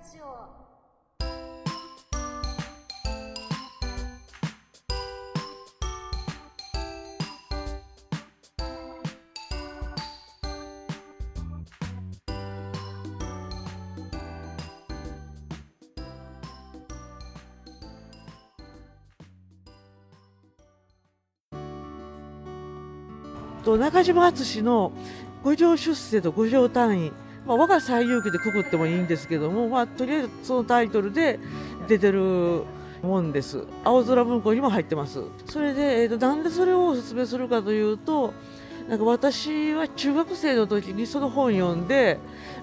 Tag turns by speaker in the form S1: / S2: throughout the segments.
S1: ジオ。
S2: 中島敦の五条出世と五条単位、まあ、我が最有機でくくってもいいんですけども、まあ、とりあえずそのタイトルで出てるもんです。青空文庫にも入ってます。それで、えー、となんでそれをおすすめするかというとなんか私は中学生の時にその本読んで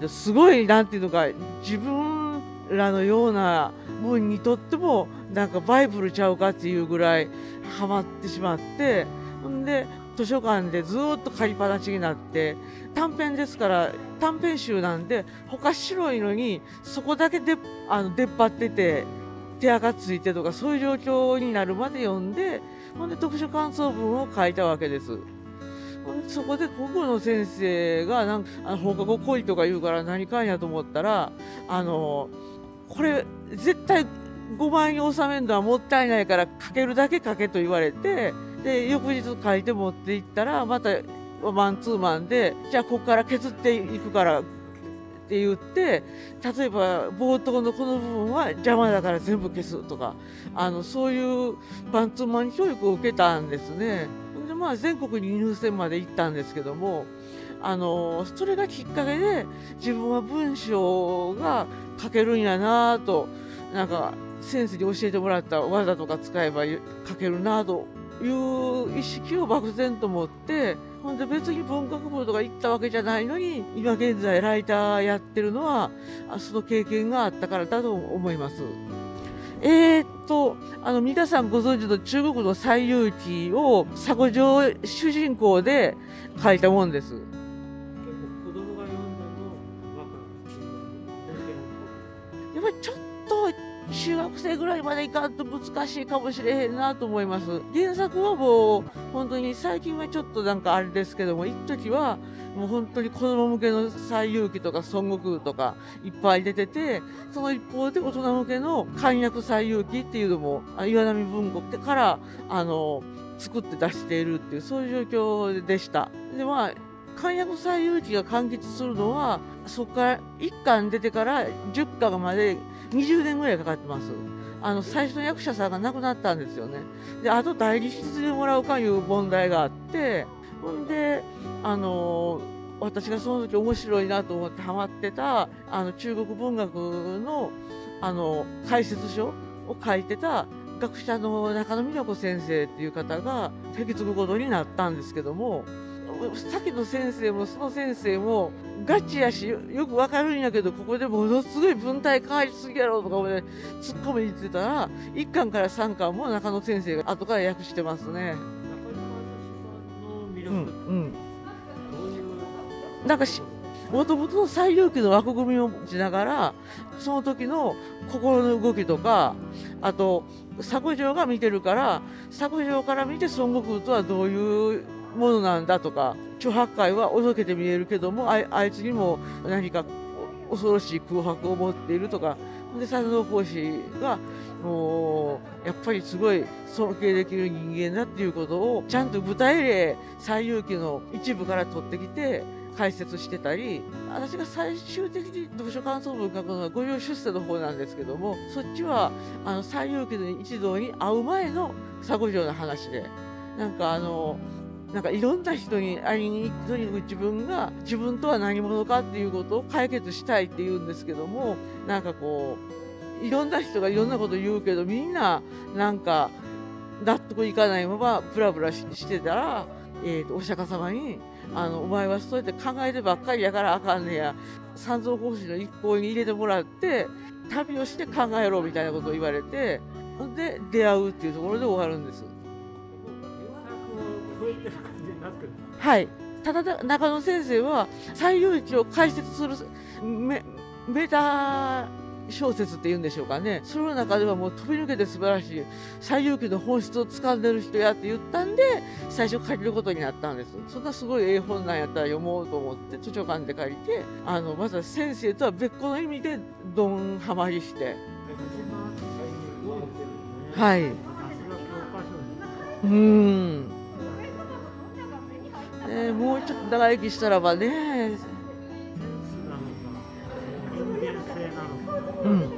S2: すごいなんていうのか自分らのような文にとってもなんかバイブルちゃうかっていうぐらいハマってしまってほんで図書館でずっと借りっぱなしになって短編ですから短編集なんで他白いのにそこだけであの出っ張ってて手垢ついてとかそういう状況になるまで読んでほんで読書感想文を書いたわけです。そこで国語の先生がなんかあの放課後来いとか言うから何かんやと思ったらあのこれ絶対5万円に収めるのはもったいないから書けるだけ書けと言われてで翌日書いて持っていったらまたマンツーマンでじゃあここから削っていくからって言って例えば冒頭のこの部分は邪魔だから全部消すとかあのそういうマンツーマン教育を受けたんですね。でまあ全国に入選まで行ったんですけどもあのそれがきっかけで自分は文章が書けるんやなとなんか先生に教えてもらった技とか使えば書けるなという意識を漠然と持ってほんで別に文学部とか行ったわけじゃないのに今現在ライターやってるのはその経験があったからだと思います。えー、っとあの皆さんご存知の中国の西遊記を佐古城主人公で書いたもんです。やっぱりちょっ中学生ぐらいまでいかんと難しいかもしれへんなと思います原作はもう本当に最近はちょっとなんかあれですけども一時はもう本当に子供向けの西遊記とか孫悟空とかいっぱい出ててその一方で大人向けの簡約西遊記っていうのも岩波文庫からあの作って出しているっていうそういう状況でした。でまあ簡約西遊記が完結するのはそこから1巻出てから10巻まで20年ぐらいかかってます。あの最初の役者さんが亡くなったんですよね。であと代理筆でもらうかいう問題があってほんであの私がその時面白いなと思ってハマってたあの中国文学のあの解説書を書いてた学者の中野美奈子先生っていう方が引き継ぐことになったんですけども先の先生もその先生もガチやしよくわかるんやけどここでものすごい文体変わりすぎやろとか突っ込みに言ってたら1巻から3巻も中野先生が後から訳してますね。うんなんかしもともとの西遊記の枠組みを持ちながらその時の心の動きとかあと佐古城が見てるから佐古城から見て孫悟空とはどういうものなんだとか諸八海はおどけて見えるけどもあいつにも何か恐ろしい空白を持っているとかで佐野法師がもうやっぱりすごい尊敬できる人間だっていうことをちゃんと具体例西遊記の一部から取ってきて解説してたり私が最終的に読書感想文書くのは五条出世の方なんですけどもそっちはあの西遊記の一同に会う前の佐古城の話でなんかあのなんかいろんな人に会いにとにかく自分が自分とは何者かっていうことを解決したいって言うんですけどもなんかこういろんな人がいろんなこと言うけどみんななんか納得いかないままブラブラしてたら、えーとお釈迦様にあの「お前はそうやって考えてばっかりやからあかんねや三蔵法師の一行に入れてもらって旅をして考えろ」みたいなことを言われてで出会うっていうところで終わるんです。はい。ただだ中野先生は西遊記を解説するメメタ小説っていうんでしょうかね。その中ではもう飛び抜けて素晴らしい「西遊記」の本質を掴んでる人やって言ったんで最初借りることになったんです。そんなすごいええ本なんやったら読もうと思って図書館で借りてあのまずは先生とは別個の意味でドンハマりして。はい。うーん、ね、もうちょっと長生きしたらばね。うん